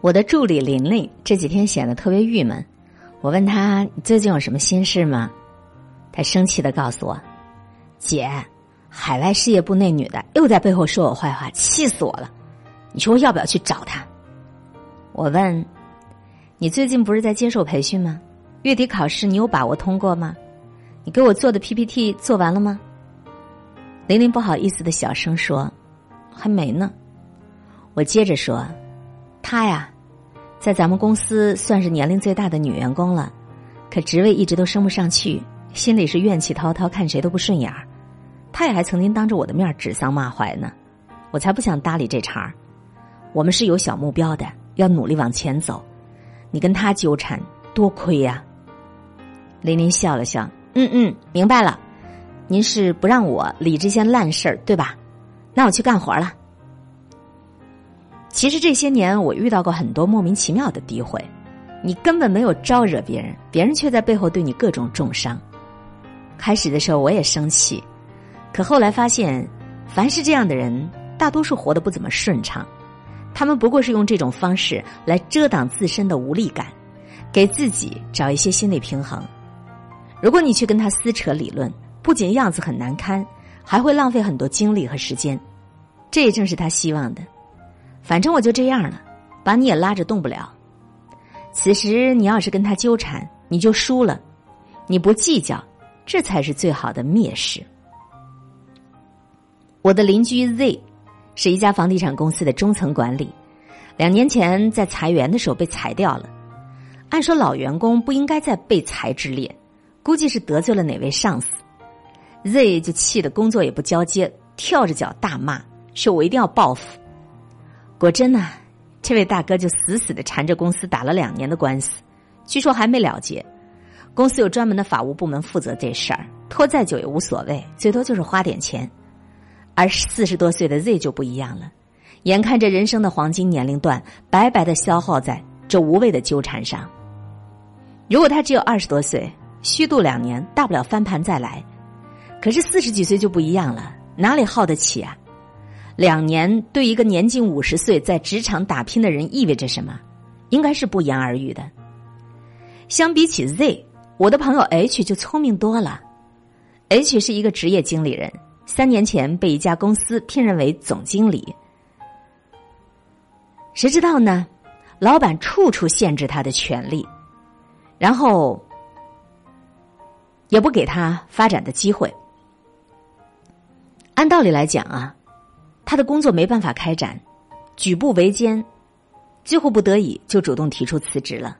我的助理琳琳这几天显得特别郁闷，我问她：“你最近有什么心事吗？”她生气的告诉我：“姐，海外事业部那女的又在背后说我坏话，气死我了！你说我要不要去找她？”我问：“你最近不是在接受培训吗？月底考试你有把握通过吗？你给我做的 PPT 做完了吗？”琳琳不好意思的小声说：“还没呢。”我接着说。她呀，在咱们公司算是年龄最大的女员工了，可职位一直都升不上去，心里是怨气滔滔，看谁都不顺眼儿。她也还曾经当着我的面指桑骂槐呢，我才不想搭理这茬儿。我们是有小目标的，要努力往前走。你跟他纠缠，多亏呀。琳琳笑了笑，嗯嗯，明白了。您是不让我理这些烂事儿，对吧？那我去干活了。其实这些年，我遇到过很多莫名其妙的诋毁，你根本没有招惹别人，别人却在背后对你各种重伤。开始的时候我也生气，可后来发现，凡是这样的人，大多数活得不怎么顺畅。他们不过是用这种方式来遮挡自身的无力感，给自己找一些心理平衡。如果你去跟他撕扯理论，不仅样子很难堪，还会浪费很多精力和时间。这也正是他希望的。反正我就这样了，把你也拉着动不了。此时你要是跟他纠缠，你就输了；你不计较，这才是最好的蔑视。我的邻居 Z 是一家房地产公司的中层管理，两年前在裁员的时候被裁掉了。按说老员工不应该在被裁之列，估计是得罪了哪位上司。Z 就气得工作也不交接，跳着脚大骂，说我一定要报复。果真呐，这位大哥就死死的缠着公司打了两年的官司，据说还没了结。公司有专门的法务部门负责这事儿，拖再久也无所谓，最多就是花点钱。而四十多岁的 Z 就不一样了，眼看着人生的黄金年龄段白白的消耗在这无谓的纠缠上。如果他只有二十多岁，虚度两年，大不了翻盘再来。可是四十几岁就不一样了，哪里耗得起啊？两年对一个年近五十岁在职场打拼的人意味着什么？应该是不言而喻的。相比起 Z，我的朋友 H 就聪明多了。H 是一个职业经理人，三年前被一家公司聘任为总经理。谁知道呢？老板处处限制他的权利，然后也不给他发展的机会。按道理来讲啊。他的工作没办法开展，举步维艰，几乎不得已就主动提出辞职了。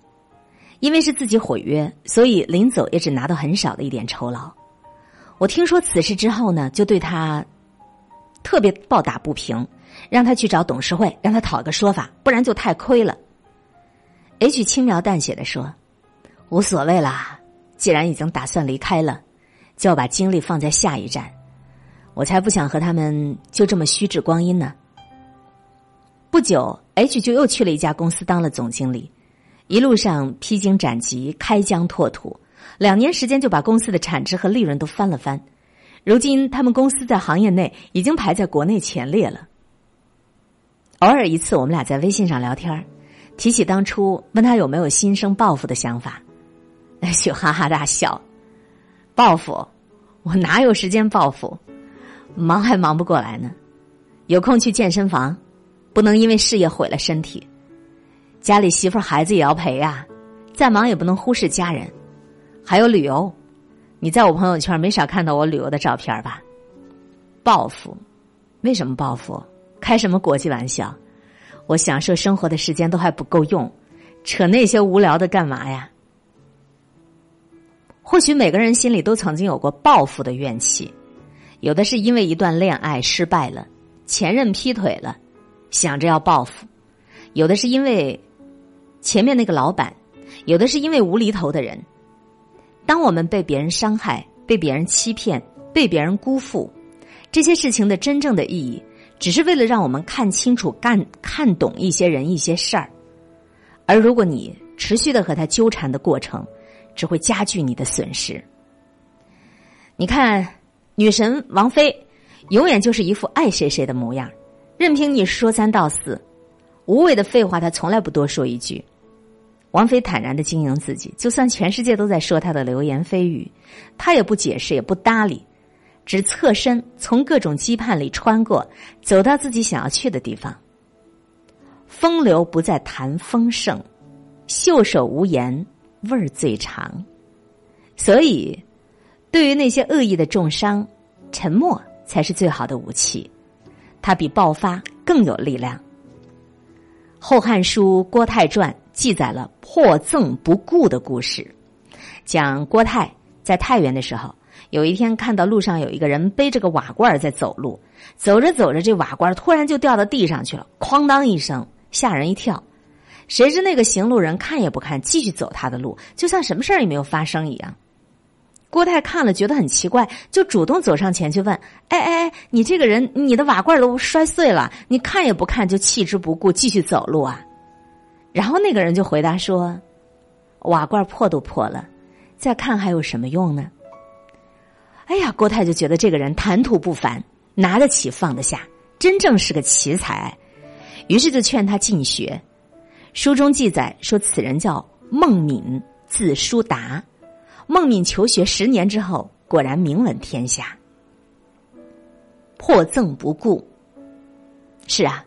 因为是自己毁约，所以临走也只拿到很少的一点酬劳。我听说此事之后呢，就对他特别抱打不平，让他去找董事会，让他讨个说法，不然就太亏了。H 轻描淡写的说：“无所谓啦，既然已经打算离开了，就要把精力放在下一站。”我才不想和他们就这么虚掷光阴呢。不久，H 就又去了一家公司当了总经理，一路上披荆斩棘、开疆拓土，两年时间就把公司的产值和利润都翻了翻。如今，他们公司在行业内已经排在国内前列了。偶尔一次，我们俩在微信上聊天提起当初，问他有没有心生报复的想法，H 哈哈大笑：“报复？我哪有时间报复？”忙还忙不过来呢，有空去健身房，不能因为事业毁了身体。家里媳妇孩子也要陪啊，再忙也不能忽视家人。还有旅游，你在我朋友圈没少看到我旅游的照片吧？报复？为什么报复？开什么国际玩笑？我享受生活的时间都还不够用，扯那些无聊的干嘛呀？或许每个人心里都曾经有过报复的怨气。有的是因为一段恋爱失败了，前任劈腿了，想着要报复；有的是因为前面那个老板；有的是因为无厘头的人。当我们被别人伤害、被别人欺骗、被别人辜负，这些事情的真正的意义，只是为了让我们看清楚、干看懂一些人、一些事儿。而如果你持续的和他纠缠的过程，只会加剧你的损失。你看。女神王菲，永远就是一副爱谁谁的模样，任凭你说三道四。无谓的废话她从来不多说一句。王菲坦然的经营自己，就算全世界都在说她的流言蜚语，她也不解释，也不搭理，只侧身从各种羁绊里穿过，走到自己想要去的地方。风流不再谈丰盛，袖手无言味儿最长。所以，对于那些恶意的重伤，沉默才是最好的武器，它比爆发更有力量。《后汉书·郭泰传》记载了破赠不顾的故事，讲郭泰在太原的时候，有一天看到路上有一个人背着个瓦罐在走路，走着走着，这瓦罐突然就掉到地上去了，哐当一声。吓人一跳，谁知那个行路人看也不看，继续走他的路，就像什么事儿也没有发生一样。郭泰看了觉得很奇怪，就主动走上前去问：“哎哎哎，你这个人，你的瓦罐都摔碎了，你看也不看就弃之不顾，继续走路啊？”然后那个人就回答说：“瓦罐破都破了，再看还有什么用呢？”哎呀，郭泰就觉得这个人谈吐不凡，拿得起放得下，真正是个奇才。于是就劝他进学。书中记载说，此人叫孟敏，字叔达。孟敏求学十年之后，果然名闻天下。破赠不顾，是啊，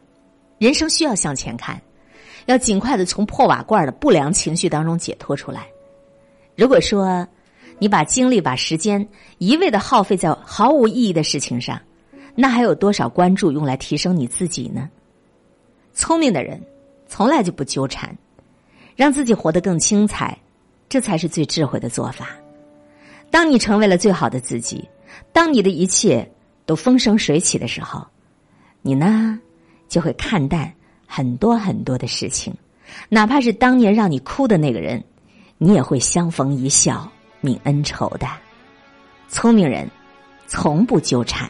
人生需要向前看，要尽快的从破瓦罐的不良情绪当中解脱出来。如果说你把精力、把时间一味的耗费在毫无意义的事情上，那还有多少关注用来提升你自己呢？聪明的人从来就不纠缠，让自己活得更精彩，这才是最智慧的做法。当你成为了最好的自己，当你的一切都风生水起的时候，你呢就会看淡很多很多的事情，哪怕是当年让你哭的那个人，你也会相逢一笑泯恩仇的。聪明人从不纠缠。